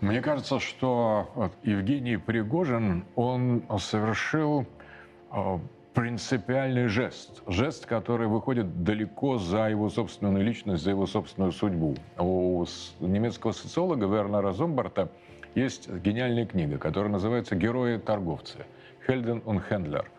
Мне кажется, что Евгений Пригожин, он совершил э, принципиальный жест. Жест, который выходит далеко за его собственную личность, за его собственную судьбу. У немецкого социолога Вернера Зомбарта есть гениальная книга, которая называется «Герои-торговцы» «Хельден und Хендлер».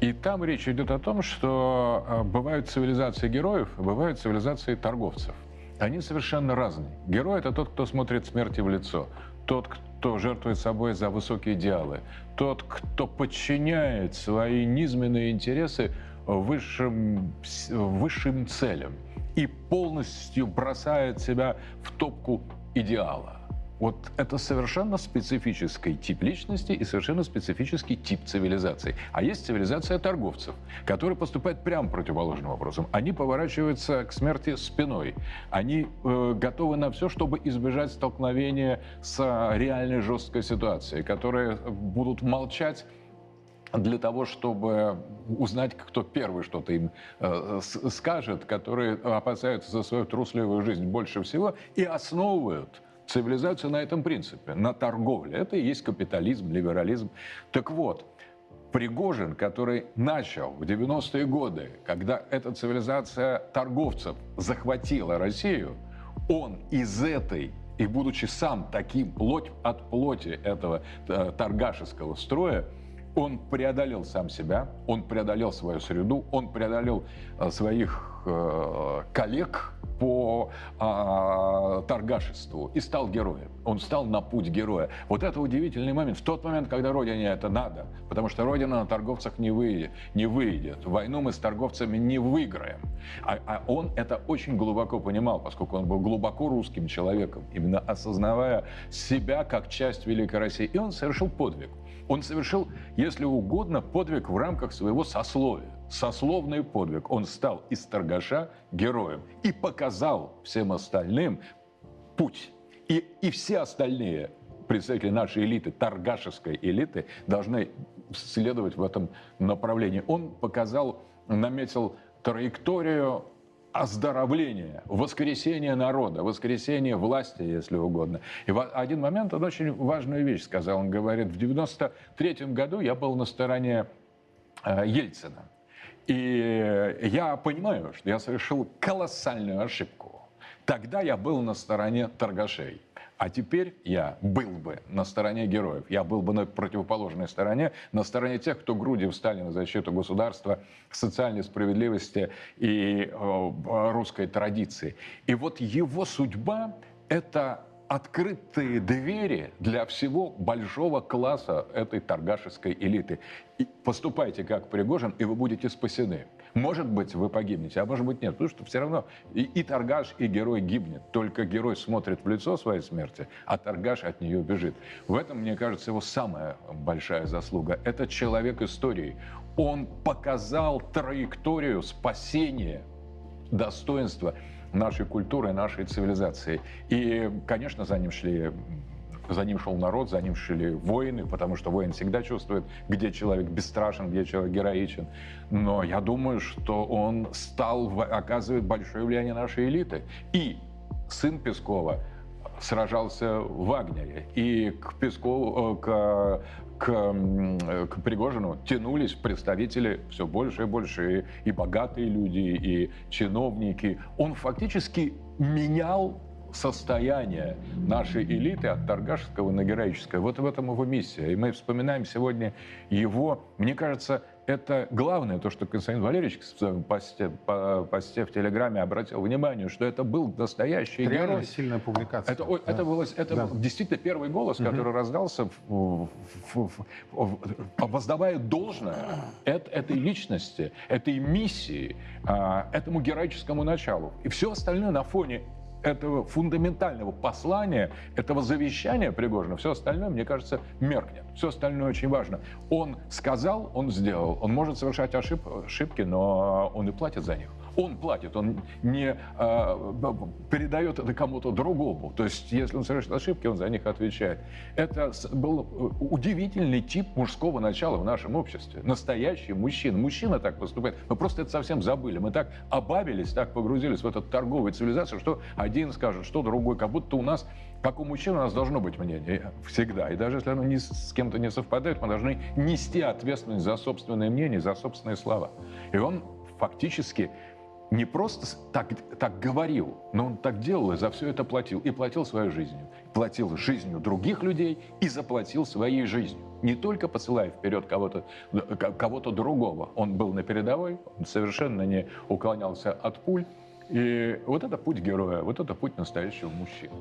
И там речь идет о том, что э, бывают цивилизации героев, бывают цивилизации торговцев – они совершенно разные. Герой – это тот, кто смотрит смерти в лицо, тот, кто жертвует собой за высокие идеалы, тот, кто подчиняет свои низменные интересы высшим, высшим целям и полностью бросает себя в топку идеала. Вот это совершенно специфический тип личности и совершенно специфический тип цивилизации. А есть цивилизация торговцев, которые поступают прямо противоположным образом. Они поворачиваются к смерти спиной. Они э, готовы на все, чтобы избежать столкновения с реальной жесткой ситуацией, которые будут молчать для того, чтобы узнать, кто первый что-то им э, скажет, которые опасаются за свою трусливую жизнь больше всего и основывают цивилизацию на этом принципе, на торговле. Это и есть капитализм, либерализм. Так вот, Пригожин, который начал в 90-е годы, когда эта цивилизация торговцев захватила Россию, он из этой и будучи сам таким плоть от плоти этого э, торгашеского строя, он преодолел сам себя, он преодолел свою среду, он преодолел э, своих э, коллег, по а, торгашеству и стал героем. Он стал на путь героя. Вот это удивительный момент. В тот момент, когда Родине это надо, потому что Родина на торговцах не выйдет. Не выйдет. Войну мы с торговцами не выиграем. А, а он это очень глубоко понимал, поскольку он был глубоко русским человеком, именно осознавая себя как часть Великой России. И он совершил подвиг. Он совершил, если угодно, подвиг в рамках своего сословия сословный подвиг. Он стал из торгаша героем и показал всем остальным путь. И, и все остальные представители нашей элиты, торгашеской элиты, должны следовать в этом направлении. Он показал, наметил траекторию оздоровления, воскресения народа, воскресения власти, если угодно. И в один момент он очень важную вещь сказал. Он говорит, в 93 году я был на стороне э, Ельцина. И я понимаю, что я совершил колоссальную ошибку. Тогда я был на стороне торгашей. А теперь я был бы на стороне героев. Я был бы на противоположной стороне, на стороне тех, кто грудью встали на защиту государства, социальной справедливости и э, русской традиции. И вот его судьба – это открытые двери для всего большого класса этой торгашеской элиты. И поступайте как Пригожин, и вы будете спасены. Может быть, вы погибнете, а может быть нет. Потому что все равно и, и торгаш, и герой гибнет. Только герой смотрит в лицо своей смерти, а торгаш от нее бежит. В этом, мне кажется, его самая большая заслуга. Это человек истории. Он показал траекторию спасения, достоинства нашей культуры, нашей цивилизации. И, конечно, за ним шли за ним шел народ, за ним шли воины, потому что воин всегда чувствует, где человек бесстрашен, где человек героичен. Но я думаю, что он стал оказывать большое влияние нашей элиты. И сын Пескова сражался в Вагнере. И к Пескову, э, к к, к Пригожину тянулись представители все больше и больше, и, и богатые люди, и чиновники. Он фактически менял состояние нашей элиты от торгашского на героическое. Вот в этом его миссия. И мы вспоминаем сегодня его, мне кажется, это главное, то, что Константин Валерьевич в своем посте, по, посте в Телеграме обратил внимание, что это был настоящий это герой. сильная публикация. Это, да. это, было, это да. был действительно первый голос, угу. который раздался, в, в, в, воздавая должное эт, этой личности, этой миссии, а, этому героическому началу. И все остальное на фоне этого фундаментального послания, этого завещания Пригожина, все остальное, мне кажется, меркнет. Все остальное очень важно. Он сказал, он сделал. Он может совершать ошибки, но он и платит за них он платит, он не э, передает это кому-то другому. То есть, если он совершит ошибки, он за них отвечает. Это был э, удивительный тип мужского начала в нашем обществе. Настоящий мужчина. Мужчина так поступает. Мы просто это совсем забыли. Мы так обабились, так погрузились в эту торговую цивилизацию, что один скажет, что другой. Как будто у нас Как у мужчин у нас должно быть мнение всегда. И даже если оно не с кем-то не совпадает, мы должны нести ответственность за собственное мнение, за собственные слова. И он фактически не просто так, так говорил, но он так делал и за все это платил. И платил своей жизнью. Платил жизнью других людей и заплатил своей жизнью. Не только посылая вперед кого-то кого другого. Он был на передовой, он совершенно не уклонялся от пуль. И вот это путь героя, вот это путь настоящего мужчины.